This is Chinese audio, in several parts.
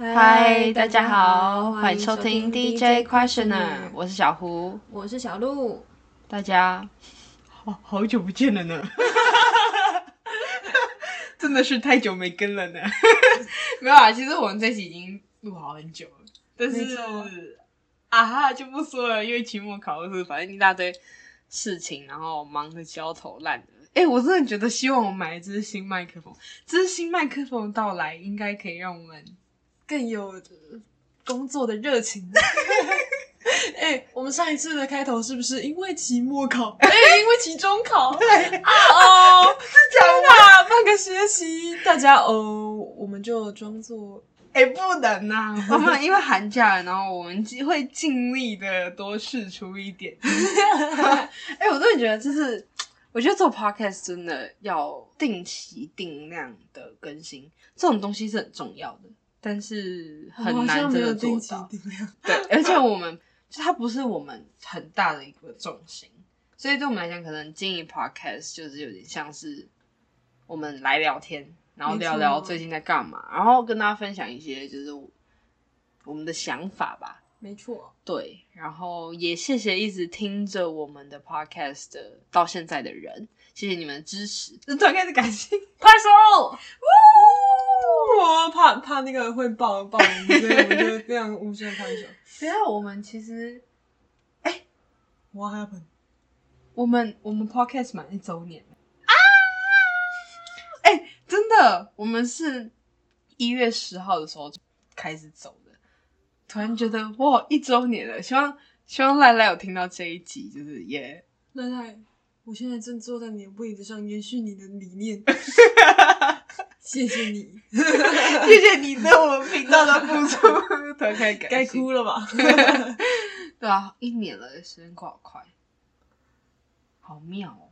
嗨，大家好，欢迎收听 DJ Questioner，我是小胡，我是小鹿，大家。好好久不见了呢，真的是太久没跟了呢。没有啊，其实我们这期已经录好很久了，但是啊哈就不说了，因为期末考试，反正一大堆事情，然后忙得焦头烂额。哎，我真的觉得，希望我买一支新麦克风，这支新麦克风到来，应该可以让我们。更有工作的热情。哎，我们上一次的开头是不是因为期末考？哎，因为期中考？对啊哦，是真的。半个学期，大家哦，我们就装作哎不能呐。我们因为寒假，然后我们会尽力的多试出一点。哎，我真的觉得，就是我觉得做 podcast 真的要定期定量的更新，这种东西是很重要的。但是很难真的做到，对，而且我们就它不是我们很大的一个重心，所以对我们来讲，可能经营 podcast 就是有点像是我们来聊天，然后聊聊最近在干嘛，然后跟大家分享一些就是我们的想法吧。没错，对，然后也谢谢一直听着我们的 podcast 的到现在的人，谢谢你们的支持，突然开始感谢，拍手。我怕怕那个会爆爆音，所以我就非常无声拍手。不要，我们其实，哎，What happened？我们我们 Podcast 满一周年啊！哎，真的，我们是一月十号的时候开始走的。突然觉得哇，一周年了！希望希望赖赖有听到这一集，就是耶赖赖，我现在正坐在你的位置上，延续你的理念。谢谢你，谢谢你对我们频道的付出，特别感该哭了吧？对啊，一年了，时间过好快，好妙哦，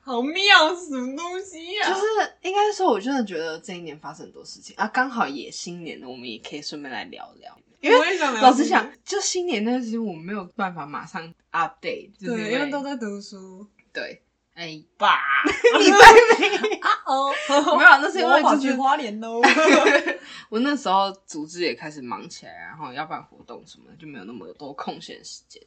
好妙，什么东西呀？就是应该说，我真的觉得这一年发生很多事情啊，刚好也新年了，我们也可以顺便来聊聊。因为老实讲，就新年那段时间，我们没有办法马上 update，对，因为都在读书，对。哎，爸，你在没？啊哦，没有，那是因为就去花莲喽。我那时候组织也开始忙起来，然后要办活动什么的，就没有那么多空闲时间。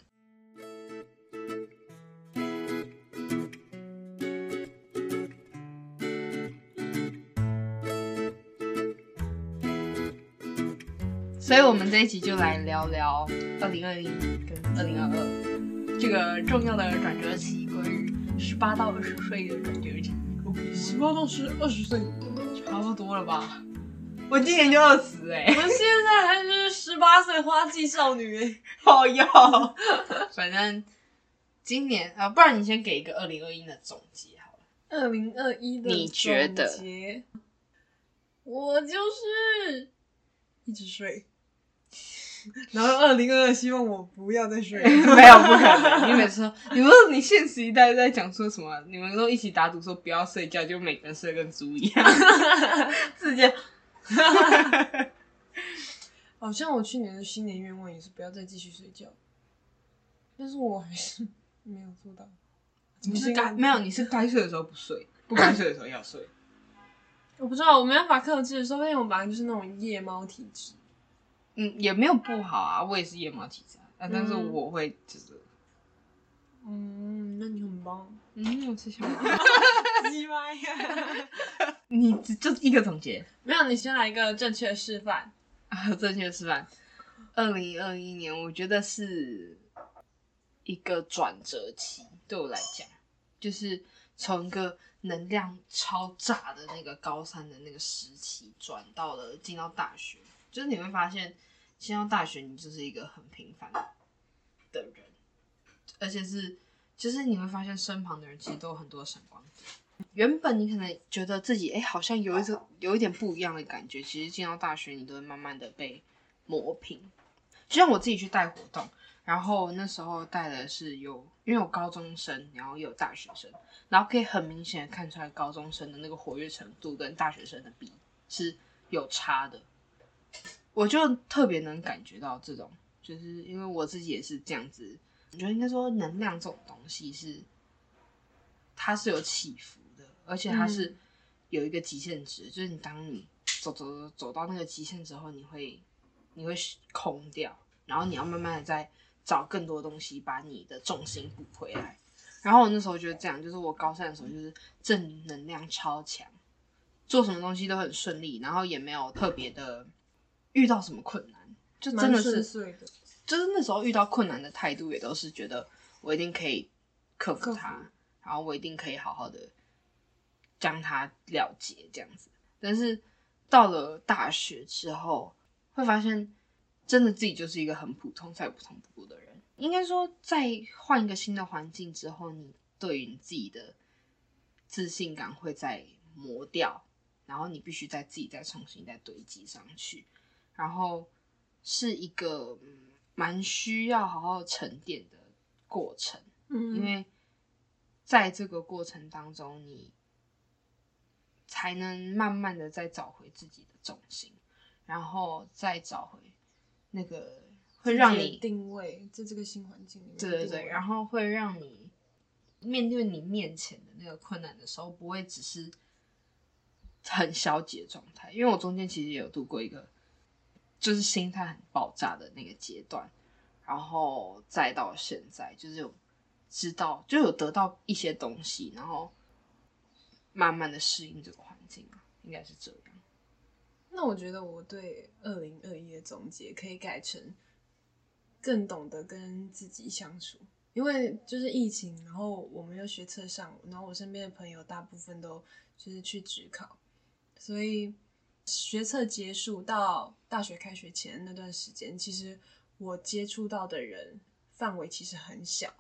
所以，我们这一集就来聊聊二零二一跟二零二二这个重要的转折期。十八到二十岁的转折期，十八到十二十岁，差不多了吧？我今年就二十哎，我现在还是十八岁花季少女哎，好呀。反正今年啊，不然你先给一个二零二一的总结好了。二零二一的你觉得？我就是一直睡。然后二零二二希望我不要再睡，没有不可能。你每次说，你不是你现实一代在讲说什么？你们都一起打赌说不要睡觉，就每个人睡跟猪一样，直接。好像我去年的新年愿望也是不要再继续睡觉，但是我还是没有做到。你是该没有？你是该睡的时候不睡，不该睡的时候要睡。我不知道，我没办法克制，说不定我本来就是那种夜猫体质。嗯，也没有不好啊，我也是夜猫体质啊，但是我会就是，嗯，那你很棒，嗯，我吃小猫，你就一个总结，没有，你先来一个正确示范啊，正确示范。二零二一年，我觉得是一个转折期，对我来讲，就是从一个能量超炸的那个高三的那个时期，转到了进到大学，就是你会发现。进到大学，你就是一个很平凡的人，而且是，就是你会发现身旁的人其实都有很多闪光点。原本你可能觉得自己哎，好像有一种有一点不一样的感觉，其实进到大学，你都会慢慢的被磨平。就像我自己去带活动，然后那时候带的是有，因为有高中生，然后有大学生，然后可以很明显的看出来高中生的那个活跃程度跟大学生的比是有差的。我就特别能感觉到这种，就是因为我自己也是这样子。我觉得应该说，能量这种东西是，它是有起伏的，而且它是有一个极限值。就是你当你走走走走到那个极限之后，你会你会空掉，然后你要慢慢的再找更多东西把你的重心补回来。然后我那时候觉得这样，就是我高三的时候就是正能量超强，做什么东西都很顺利，然后也没有特别的遇到什么困难，就真的是的。就是那时候遇到困难的态度也都是觉得我一定可以克服克服它，然后我一定可以好好的将它了结这样子。但是到了大学之后，会发现真的自己就是一个很普通再普通不过的人。应该说，在换一个新的环境之后，你对于你自己的自信感会再磨掉，然后你必须再自己再重新再堆积上去，然后是一个嗯蛮需要好好沉淀的过程，嗯，因为在这个过程当中，你才能慢慢的再找回自己的重心，然后再找回那个会让你定位在这个新环境里面。对对对，然后后会让你面对你面前的那个困难的时候，不会只是很消极的状态。因为我中间其实也有度过一个，就是心态很爆炸的那个阶段，然后再到现在，就是有知道，就有得到一些东西，然后慢慢的适应这个环境，应该是这样。那我觉得我对二零二一的总结可以改成更懂得跟自己相处，因为就是疫情，然后我们又学测上，然后我身边的朋友大部分都就是去职考，所以学测结束到大学开学前那段时间，其实我接触到的人范围其实很小，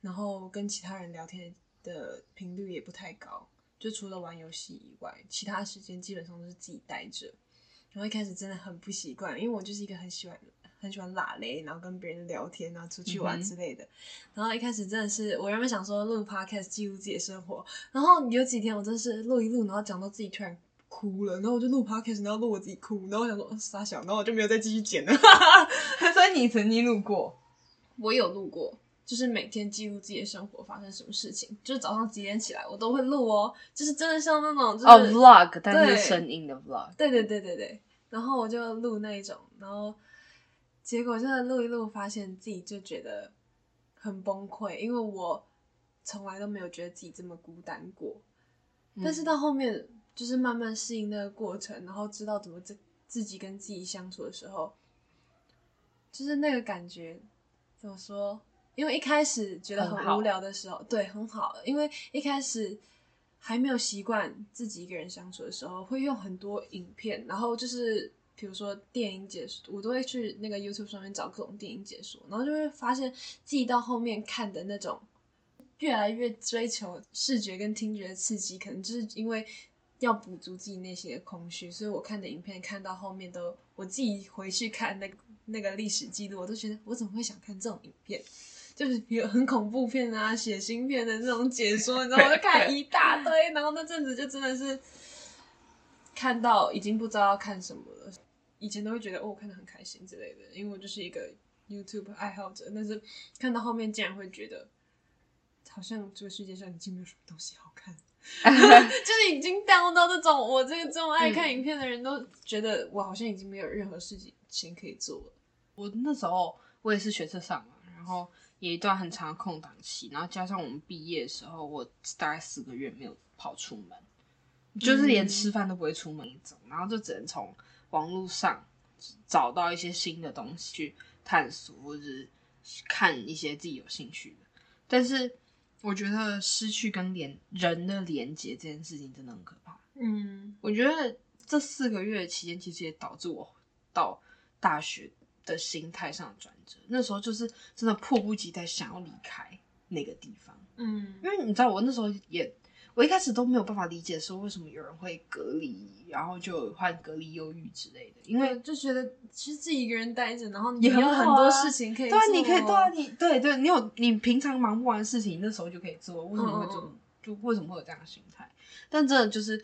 然后跟其他人聊天的频率也不太高，就除了玩游戏以外，其他时间基本上都是自己待着。然后一开始真的很不习惯，因为我就是一个很喜欢很喜欢拉雷，然后跟别人聊天啊、出去玩之类的。然后一开始真的是，我原本想说录 podcast 记录自己的生活，然后有几天我真的是录一录，然后讲到自己突然哭了，然后我就录 podcast，然后录我自己哭，然后我想说呃傻小，然后我就没有再继续剪了。所以你曾经录过，我有录过，就是每天记录自己的生活发生什么事情，就是早上几点起来我都会录哦，就是真的像那种就是、哦，vlog，但对是声音的 vlog。对对对对对，然后我就录那一种，然后结果真的录一录，发现自己就觉得很崩溃，因为我从来都没有觉得自己这么孤单过。但是到后面就是慢慢适应那个过程，然后知道怎么自自己跟自己相处的时候，就是那个感觉怎么说？因为一开始觉得很无聊的时候，对，很好，因为一开始还没有习惯自己一个人相处的时候，会用很多影片，然后就是比如说电影解说，我都会去那个 YouTube 上面找各种电影解说，然后就会发现自己到后面看的那种越来越追求视觉跟听觉的刺激，可能就是因为要补足自己内心的空虚，所以我看的影片看到后面都，我自己回去看那那个历史记录，我都觉得我怎么会想看这种影片？就是有很恐怖片啊、血腥片的那种解说，你知道，我就看一大堆，然后那阵子就真的是看到已经不知道要看什么了。以前都会觉得哦，我看的很开心之类的，因为我就是一个 YouTube 爱好者，但是看到后面竟然会觉得，好像这个世界上已经没有什么东西好看，就是已经 down 到这种我这个这么爱看影片的人都觉得我好像已经没有任何事情可以做了。我那时候我也是学车上嘛，然后也一段很长的空档期，然后加上我们毕业的时候，我大概四个月没有跑出门，就是连吃饭都不会出门一种，然后就只能从网络上找到一些新的东西去探索，或者是看一些自己有兴趣的。但是我觉得失去跟连人的连接这件事情真的很可怕。嗯我觉得这四个月期间，其实也导致我到大学的心态上的转折。那时候就是真的迫不及待想要离开那个地方，嗯因为你知道，我那时候也，我一开始都没有办法理解说为什么有人会隔离，然后就患隔离忧郁之类的。因为就觉得其实自己一个人待着，然后你有很多事情可以做、对啊，你可以对啊，你对对，你有你平常忙不完的事情，那时候就可以做，为什么会这么嗯就为什么会有这样的心态？但真的就是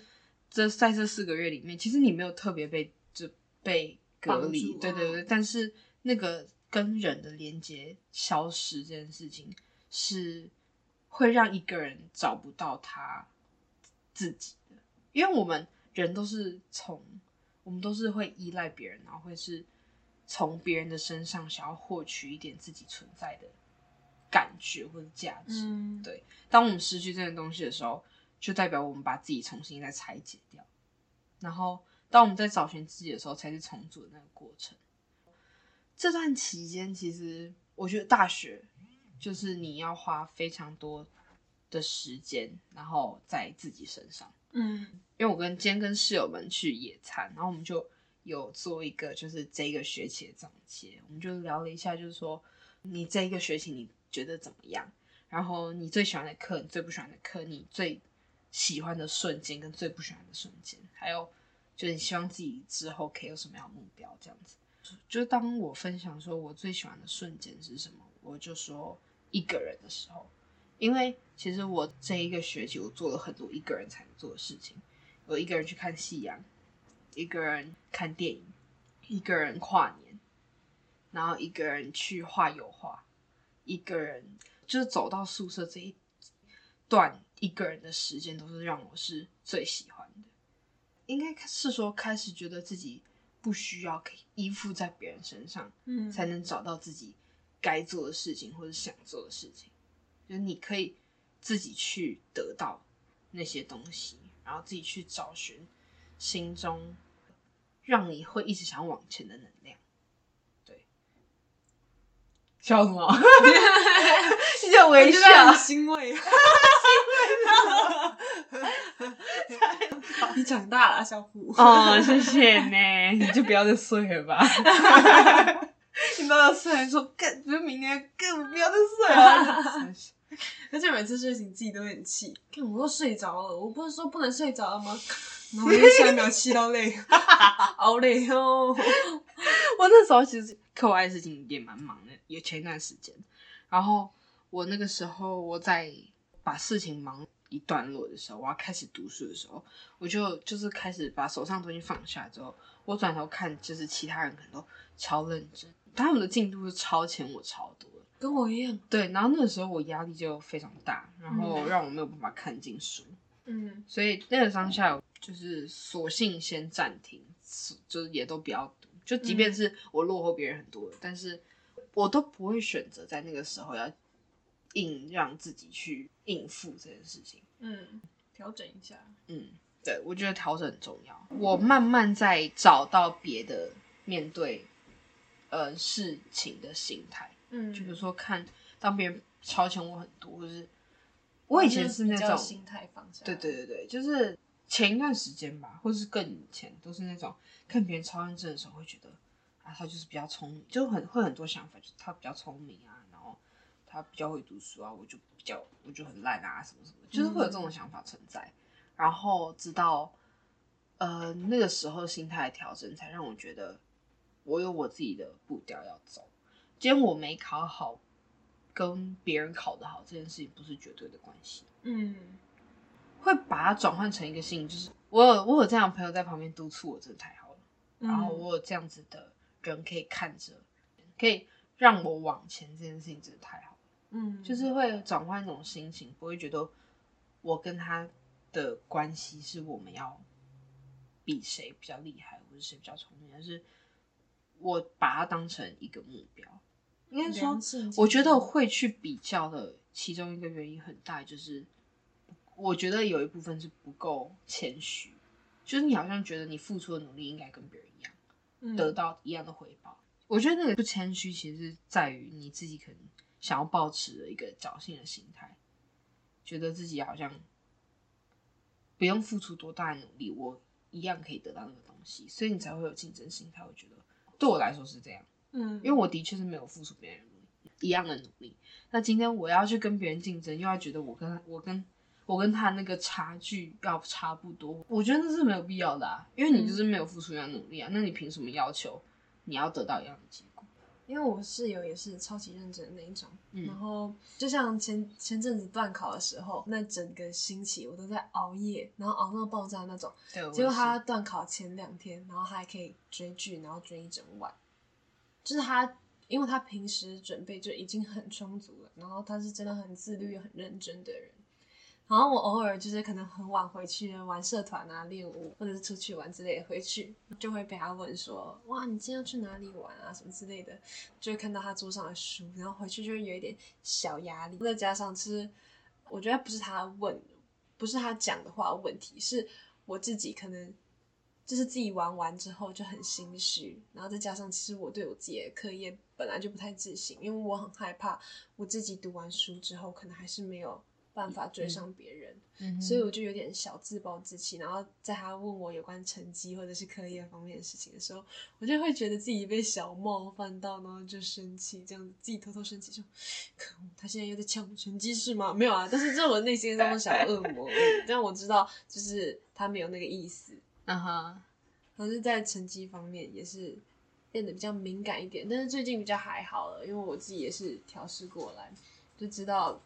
这在这四个月里面，其实你没有特别被就被隔离对对对，嗯但是那个跟人的连接消失这件事情，是会让一个人找不到他自己的，因为我们人都是从我们都是会依赖别人，然后会是从别人的身上想要获取一点自己存在的感觉或者价值。嗯，对，当我们失去这件东西的时候，就代表我们把自己重新再拆解掉。然后，当我们在找寻自己的时候，才是重组的那个过程。这段期间，其实我觉得大学就是你要花非常多的时间，然后在自己身上。嗯因为我跟今天跟室友们去野餐，然后我们就有做一个就是这个学期的总结，我们就聊了一下，就是说你这一个学期你觉得怎么样？然后你最喜欢的课，你最不喜欢的课，你最喜欢的瞬间跟最不喜欢的瞬间，还有就是你希望自己之后可以有什么样的目标，这样子。就当我分享说我最喜欢的瞬间是什么，我就说一个人的时候，因为其实我这一个学期我做了很多一个人才能做的事情，我一个人去看夕阳，一个人看电影，一个人跨年，然后一个人去画油画，一个人就是走到宿舍这一段一个人的时间，都是让我是最喜欢的。应该是说开始觉得自己不需要可以依附在别人身上，嗯，才能找到自己该做的事情或者想做的事情。就是你可以自己去得到那些东西，然后自己去找寻心中让你会一直想往前的能量。对，笑什么？你在微我觉得很欣慰。你长大了，小虎。哦，谢谢呢，你就不要再睡了吧。你不要再睡，说更，就是明年更不要再睡了。而且每次睡醒自己都会很气，看我都睡着了，我不是说不能睡着了吗？然后我就下一秒气到累，好累哦。我那时候其实课外的事情也蛮忙的，有前一段时间。然后我那个时候我在把事情忙一段落的时候，我要开始读书的时候，我就就是开始把手上的东西放下之后，我转头看，就是其他人可能都超认真，他们的进度是超前我超多的。跟我一样。对，然后那个时候我压力就非常大，然后让我没有办法看进书，嗯所以那个当下就是索性先暂停，就是也都不要读，就即便是我落后别人很多，但是我都不会选择在那个时候要硬让自己去应付这件事情。嗯，调整一下。嗯，对，我觉得调整很重要。我慢慢在找到别的面对呃事情的心态。嗯就比如说看当别人超前我很多，或是我以前是那种，心态放下。对对对对，就是前一段时间吧，或是更以前，都是那种看别人超认真的时候，会觉得啊，他就是比较聪明，就很会很多想法，就是他比较聪明啊，然后他比较会读书啊，我就比较我就很烂啊，什么什么，就是会有这种想法存在。然后直到呃那个时候心态的调整，才让我觉得我有我自己的步调要走。今天我没考好，跟别人考得好这件事情不是绝对的关系，嗯会把它转换成一个心理，就是我有我有这样的朋友在旁边督促我，真的太好了。嗯然后我有这样子的人可以看着，可以让我往前，这件事情真的太好了。嗯，就是会转换一种心情，不会觉得我跟他的关系是我们要比谁比较厉害，或者谁比较聪明，而是我把它当成一个目标。应该说，我觉得会去比较的其中一个原因很大，就是我觉得有一部分是不够谦虚，就是你好像觉得你付出的努力应该跟别人一样。嗯得到一样的回报。我觉得那个不谦虚，其实是在于你自己可能想要保持的一个侥幸的心态，觉得自己好像不用付出多大的努力，我一样可以得到那个东西，所以你才会有竞争心态。我觉得对我来说是这样，嗯，因为我的确是没有付出别人一样的努力。那今天我要去跟别人竞争，又要觉得我跟我跟我跟他那个差距要差不多，我觉得那是没有必要的啊，因为你就是没有付出一样努力啊，那你凭什么要求你要得到一样的结果？因为我室友也是超级认真的那一种，嗯然后就像前前阵子断考的时候，那整个星期我都在熬夜，然后熬到爆炸那种。对，结果他断考前两天，然后他还可以追剧，然后追一整晚。就是他，因为他平时准备就已经很充足了，然后他是真的很自律、很认真的人。然后我偶尔就是可能很晚回去玩社团啊、练舞，或者是出去玩之类的，回去就会被他问说：“哇，你今天要去哪里玩啊？什么之类的。”就会看到他桌上的书，然后回去就会有一点小压力。再加上其实我觉得不是他问，不是他讲的话问题，是我自己可能就是自己玩完之后就很心虚，然后再加上其实我对我自己的课业本来就不太自信，因为我很害怕我自己读完书之后可能还是没有。办法追上别人，所以我就有点小自暴自弃。然后在他问我有关成绩或者是课业方面的事情的时候，我就会觉得自己被小冒犯到，然后就生气，这样子自己偷偷生气，就：“可恶，他现在又在抢我成绩是吗？”没有啊，但是这是我内心中的小恶魔。但我知道，就是他没有那个意思。嗯哼，可是，在成绩方面也是变得比较敏感一点，但是最近比较还好了，因为我自己也是调试过来，就知道。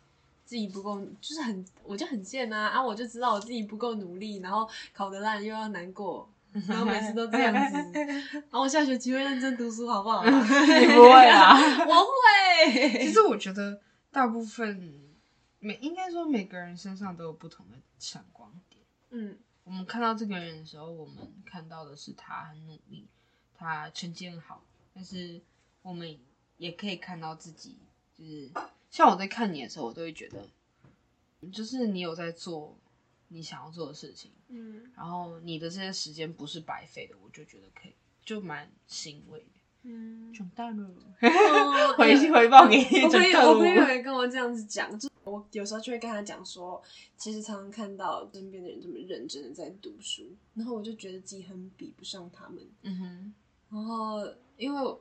自己不够，就是很，我就很贱啊！啊，我就知道我自己不够努力，然后考得烂又要难过，然后每次都这样子。然后我下学期会认真读书，好不好？你不会啊？我会。其实我觉得大部分每应该说每个人身上都有不同的闪光点。嗯，我们看到这个人的时候，我们看到的是他很努力，他成绩很好，但是我们也可以看到自己就是。像我在看你的时候，我都会觉得，就是你有在做你想要做的事情，嗯，然后你的这些时间不是白费的，我就觉得可以，就蛮欣慰的，嗯，长大了，回回报给你。我朋友，我朋友也跟我这样子讲，就我有时候就会跟他讲说，其实常常看到身边的人这么认真的在读书，然后我就觉得自己很比不上他们，嗯哼，然后因为。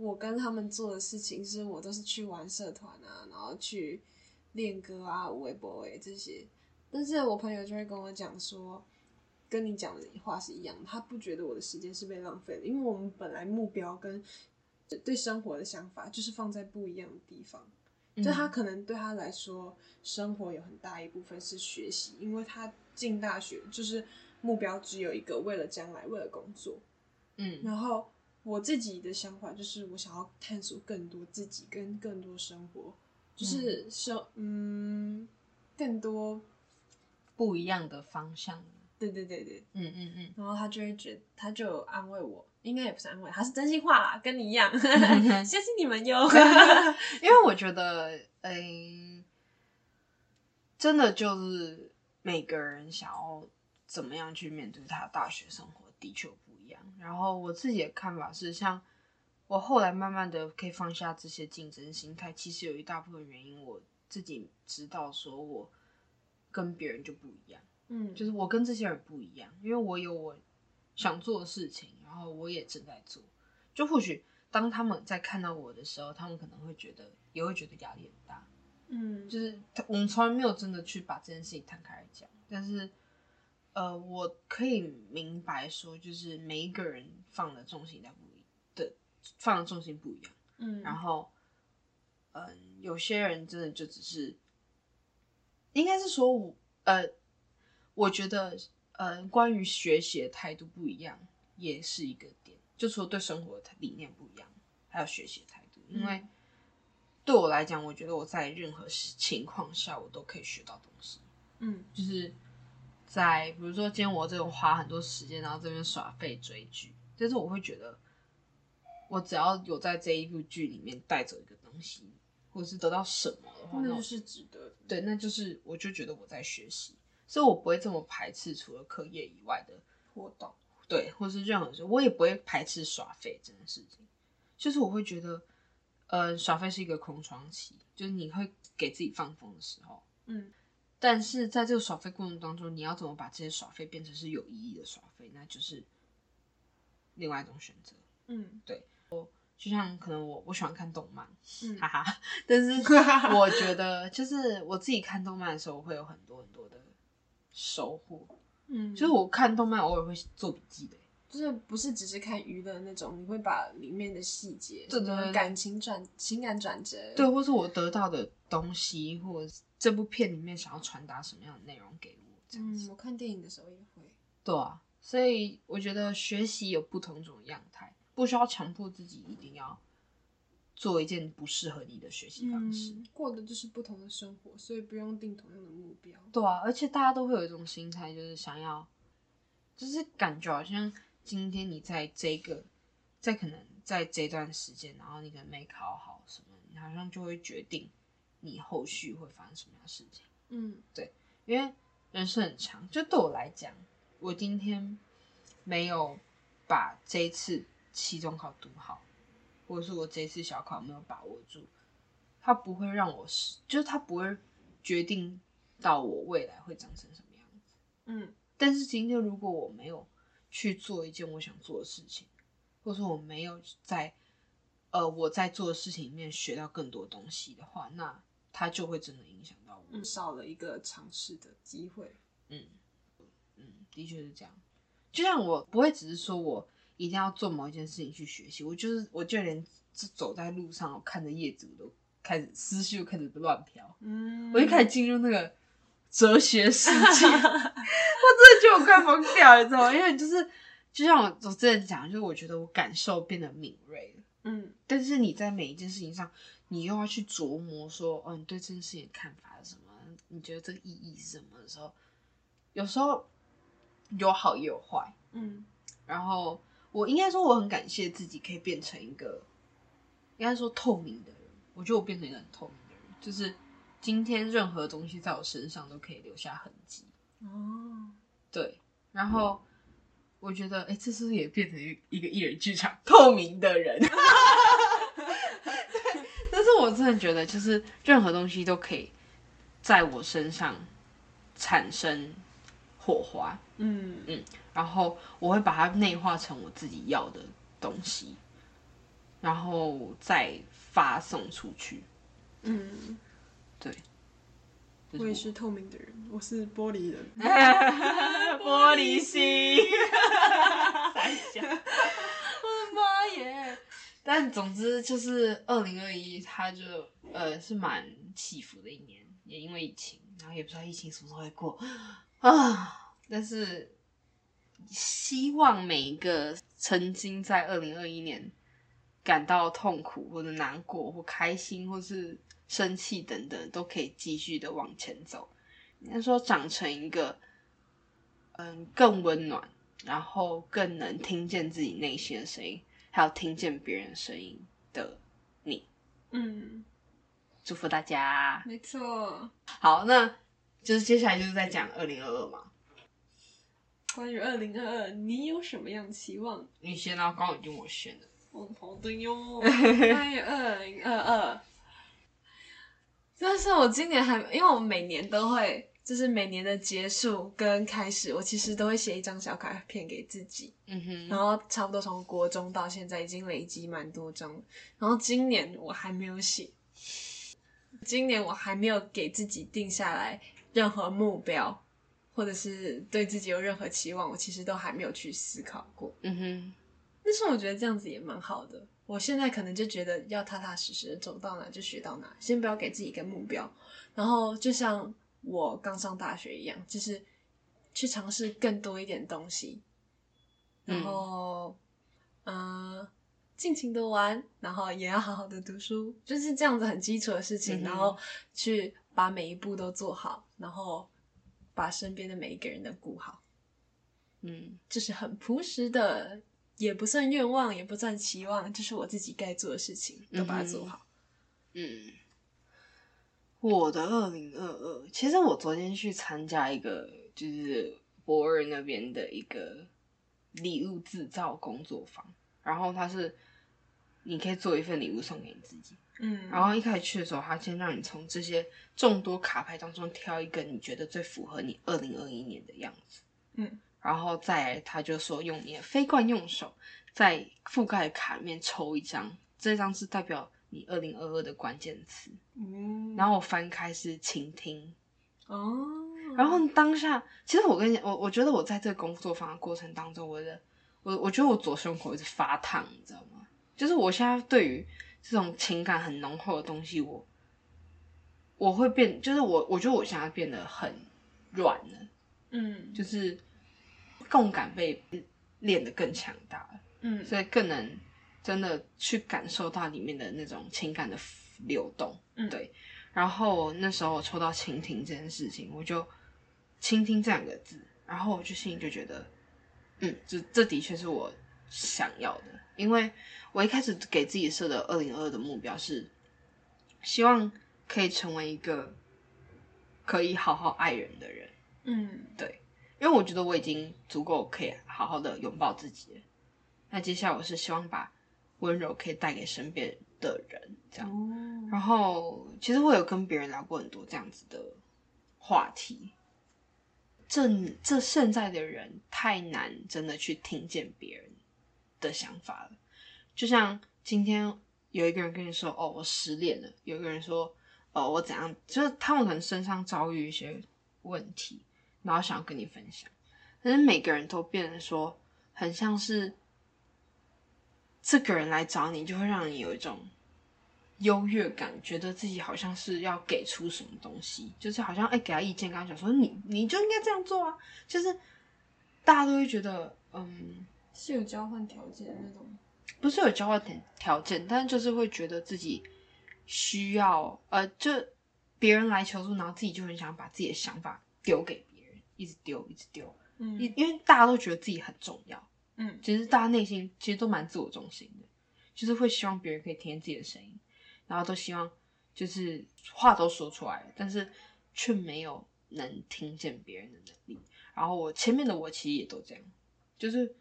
我跟他们做的事情是我都是去玩社团啊，然后去练歌啊、微博诶这些。但是我朋友就会跟我讲说，跟你讲的话是一样，他不觉得我的时间是被浪费的，因为我们本来目标跟对生活的想法就是放在不一样的地方。就他可能对他来说，生活有很大一部分是学习，因为他进大学就是目标只有一个，为了将来，为了工作。嗯，然后。我自己的想法就是，我想要探索更多自己跟更多生活，就是生嗯更多不一样的方向。对对对对，嗯嗯嗯。然后他就会觉，他就安慰我，应该也不是安慰，他是真心话啦，跟你一样，相信你们哟。因为我觉得，嗯，真的就是每个人想要怎么样去面对他大学生活，的确。然后我自己的看法是，像我后来慢慢的可以放下这些竞争心态，其实有一大部分原因，我自己知道，说我跟别人就不一样，嗯，就是我跟这些人不一样，因为我有我想做的事情，然后我也正在做，就或许当他们在看到我的时候，他们可能会觉得，也会觉得压力很大，嗯，就是我们从来没有真的去把这件事情摊开来讲，但是。呃，我可以明白说，就是每一个人放的重心在不一的放的重心不一样，嗯，然后，嗯，有些人真的就只是，应该是说，我呃，我觉得，呃，关于学习的态度不一样，也是一个点，就除了对生活的理念不一样，还有学习的态度，因为对我来讲，我觉得我在任何情况下，我都可以学到东西，嗯，就是。在比如说，今天我这种花很多时间，然后这边耍废追剧，但是我会觉得，我只要有在这一部剧里面带走一个东西，或者是得到什么的话，那就是值得。对，那就是我就觉得我在学习，所以我不会这么排斥除了课业以外的活动，对，或是任何事，我也不会排斥耍废这件事情。就是我会觉得，呃，耍废是一个空窗期，就是你会给自己放风的时候，嗯。但是在这个耍费过程当中，你要怎么把这些耍费变成是有意义的耍费？那就是另外一种选择。嗯，对。我就像可能我我喜欢看动漫，嗯，哈哈。但是 我觉得，就是我自己看动漫的时候，会有很多很多的收获。嗯，就是我看动漫偶尔会做笔记的，就是不是只是看娱乐那种，你会把里面的细节，对对，感情转情感转折，对，或是我得到的东西，或者。这部片里面想要传达什么样的内容给我？嗯，我看电影的时候也会。对啊，所以我觉得学习有不同种样态，不需要强迫自己一定要做一件不适合你的学习方式。嗯，过的就是不同的生活，所以不用定同样的目标。对啊，而且大家都会有一种心态，就是想要，就是感觉好像今天你在这个，在可能在这段时间，然后你可能没考好什么，你好像就会决定你后续会发生什么样的事情。嗯对因为人生很长，就对我来讲，我今天没有把这一次期中考读好，或者是我这一次小考没有把握住，它不会让我是，就是它不会决定到我未来会长成什么样子。嗯但是今天如果我没有去做一件我想做的事情，或者说我没有在呃我在做的事情里面学到更多东西的话，那它就会真的影响到我。嗯，少了一个尝试的机会。嗯，嗯，的确是这样。就像我不会只是说我一定要做某一件事情去学习，我就是我就连走在路上，我看着叶子，我都开始思绪就开始乱飘，嗯我就开始进入那个哲学世界，我真的觉得我快疯掉了，你知道吗？因为就是就像我我之前讲，就是我觉得我感受变得敏锐了。嗯但是你在每一件事情上，你又要去琢磨说，哦，你对这件事情的看法是什么？你觉得这个意义是什么的时候，有时候有好也有坏。嗯然后我应该说，我很感谢自己可以变成一个，应该说透明的人。我觉得我变成一个很透明的人，就是今天任何东西在我身上都可以留下痕迹。哦，对，然后我觉得，哎、这是不是也变成一一个艺人剧场透明的人？对，但是我真的觉得，就是任何东西都可以在我身上产生火花，嗯嗯然后我会把它内化成我自己要的东西，然后再发送出去。嗯，这我也是透明的人，我是玻璃人。玻璃心，三小，我的妈耶！但总之就是二零二一，它就呃是蛮起伏的一年，也因为疫情，然后也不知道疫情什么时候会过啊。但是希望每一个曾经在二零二一年感到痛苦或者难过或开心或是生气等等，都可以继续的往前走。应该说长成一个嗯更温暖，然后更能听见自己内心的声音，还有听见别人的声音的你。嗯，祝福大家！没错。好，那就是接下来就是在讲二零二二嘛。关于二零二二，你有什么样的期望？你先啊，刚刚已经我选了。哦，好的哟。关于二零二二，但是我今年还，因为我每年都会，就是每年的结束跟开始，我其实都会写一张小卡片给自己。嗯哼，然后差不多从国中到现在已经累积蛮多张了，然后今年我还没有写，今年我还没有给自己定下来任何目标，或者是对自己有任何期望，我其实都还没有去思考过。嗯哼，但是我觉得这样子也蛮好的。我现在可能就觉得要踏踏实实的走到哪就学到哪，先不要给自己一个目标。然后就像我刚上大学一样，就是去尝试更多一点东西，然后嗯、呃尽情的玩，然后也要好好的读书，就是这样子很基础的事情。嗯然后去把每一步都做好，然后把身边的每一个人都顾好。嗯就是很朴实的，也不算愿望，也不算期望，就是我自己该做的事情，都把它做好。嗯。我的二零二二，其实我昨天去参加一个就是博尔那边的一个礼物制造工作坊，然后它是你可以做一份礼物送给你自己，嗯然后一开始去的时候，他先让你从这些众多卡牌当中挑一个你觉得最符合你二零二一年的样子，嗯，然后再来他就说用你的非惯用手在覆盖的卡里面抽一张，这张是代表你二零二二的关键词，嗯。然后我翻开是倾听，哦，然后当下其实我跟你讲，我我觉得我在这个工作坊的过程当中，我的我我觉得我左胸口一直发烫，你知道吗？就是我现在对于这种情感很浓厚的东西，我我会变，就是我我觉得我现在变得很软了，嗯。就是共感被练得更强大了，嗯所以更能真的去感受到里面的那种情感的流动。嗯对。然后那时候我抽到倾听这件事情，我就倾听这两个字，然后我就心里就觉得，嗯，这这的确是我想要的，因为我一开始给自己设的二零二二的目标是，希望可以成为一个可以好好爱人的人。嗯因为我觉得我已经足够可以好好的拥抱自己了。那接下来我是希望把温柔可以带给身边的人，这样。哦，然后其实我有跟别人聊过很多这样子的话题。这这现在的人太难真的去听见别人的想法了。就像今天有一个人跟你说：“哦，我失恋了。”有一个人说：“哦，我怎样？”就是他们可能身上遭遇一些问题，然后想要跟你分享。可是每个人都变得说，很像是这个人来找你，就会让你有一种优越感，觉得自己好像是要给出什么东西，就是好像哎、给他意见，跟他讲说你你就应该这样做啊，就是大家都会觉得嗯，是有交换条件的那种。不是有交换条条件，但是就是会觉得自己需要呃，就别人来求助，然后自己就很想把自己的想法丢给一直丢一直丢，嗯。因因为大家都觉得自己很重要，嗯。其实大家内心其实都蛮自我中心的，就是会希望别人可以听见自己的声音，然后都希望就是话都说出来了，但是却没有能听见别人的能力。然后我前面的我其实也都这样，就是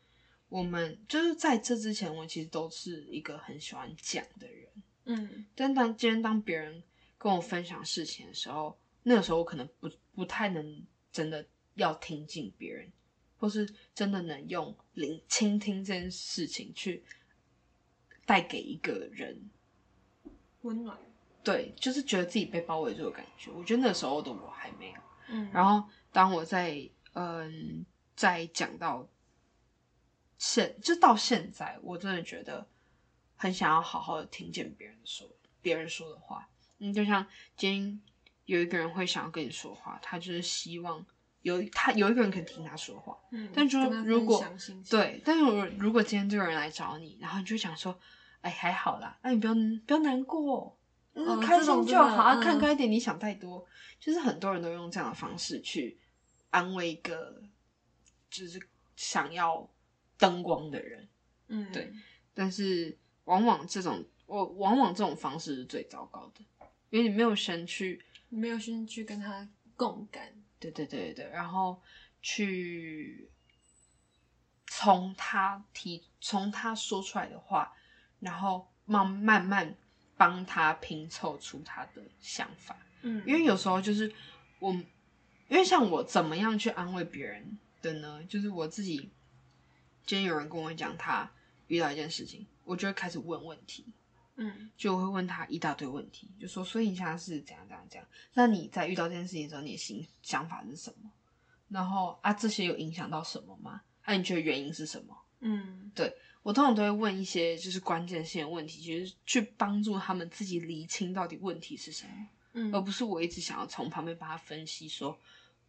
我们就是在这之前，我其实都是一个很喜欢讲的人，嗯。但当今天当别人跟我分享事情的时候，那个时候我可能不不太能真的要听进别人，或是真的能用聆倾听这件事情去带给一个人，温暖。对，就是觉得自己被包围住的感觉。我觉得那时候的我还没有。嗯然后当我在嗯在讲到现就到现在，我真的觉得很想要好好的听见别人说别人说的话。嗯，就像今天有一个人会想要跟你说话，他就是希望有他有一个人肯听他说话。嗯但就跟他如果对，但是如果如果今天这个人来找你，然后你就想说，哎，还好啦，那、你不要不要难过，嗯，哦开心就好，啊嗯看开一点，你想太多。就是很多人都用这样的方式去安慰一个就是想要灯光的人，嗯对但是往往这种我往往这种方式是最糟糕的，因为你没有先去你没有先去跟他共感。对对对对对，然后去从他提从他说出来的话，然后慢慢慢帮他拼凑出他的想法。嗯因为有时候就是我，因为像我怎么样去安慰别人的呢？就是我自己，今天有人跟我讲他遇到一件事情，我就会开始问问题。嗯就我会问他一大堆问题，就说，所以你现在是怎样怎样怎样？那你在遇到这件事情的时候，你的心想法是什么？然后啊，这些有影响到什么吗？啊，你觉得原因是什么？嗯对我通常都会问一些就是关键性的问题，就是去帮助他们自己厘清到底问题是什么，嗯而不是我一直想要从旁边帮他分析说，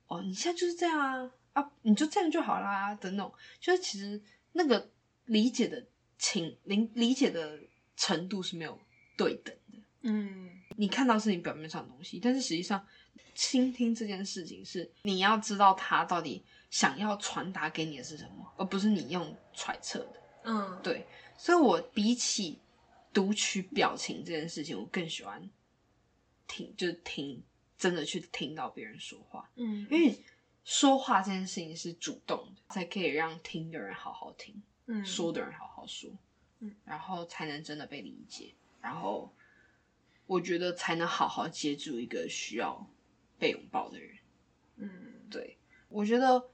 哦，你现在就是这样啊，啊，你就这样就好啦的那种，就是其实那个理解的情理理解的程度是没有对等的。嗯。你看到是你表面上的东西，但是实际上，倾听这件事情是你要知道他到底想要传达给你的是什么，而不是你用揣测的。嗯。对，所以我比起读取表情这件事情，我更喜欢听，就是听，真的去听到别人说话，嗯，因为说话这件事情是主动的，才可以让听的人好好听，嗯。说的人好好说，嗯，然后才能真的被理解，然后我觉得才能好好接住一个需要被拥抱的人。嗯对，我觉得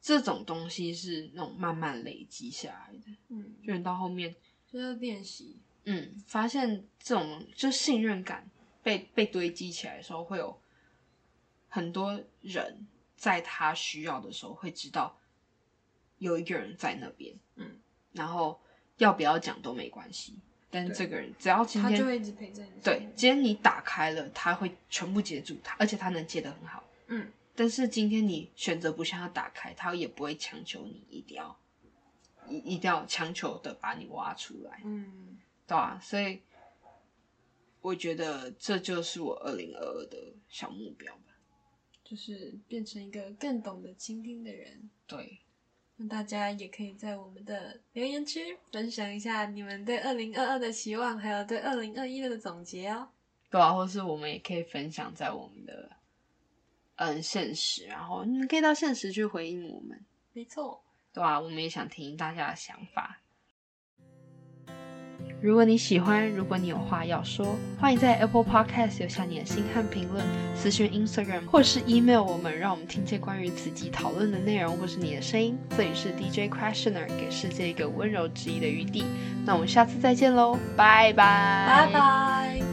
这种东西是那种慢慢累积下来的，嗯，就你到后面，就是练习。嗯，发现这种就信任感被被堆积起来的时候，会有很多人在他需要的时候会知道有一个人在那边，嗯，然后要不要讲都没关系，但是这个人只要今天他就会一直陪着你对边。今天你打开了，他会全部接住他，而且他能接得很好。嗯但是今天你选择不向他打开，他也不会强求你一定要一一定要强求的把你挖出来，嗯，对啊，所以我觉得这就是我二零二二的小目标吧。就是变成一个更懂得倾听的人。对，那大家也可以在我们的留言区分享一下你们对二零二二的期望，还有对二零二一的总结哦。对啊，或是我们也可以分享在我们的嗯现实，然后你们可以到现实去回应我们，没错，对啊，我们也想听大家的想法。如果你喜欢，如果你有话要说，欢迎在 Apple Podcast 留下你的心和评论，私讯 Instagram 或是 email 我们，让我们听见关于此集讨论的内容或是你的声音。这里是 DJ Questioner，给世界一个温柔质疑的余地。那我们下次再见喽，拜拜，拜拜。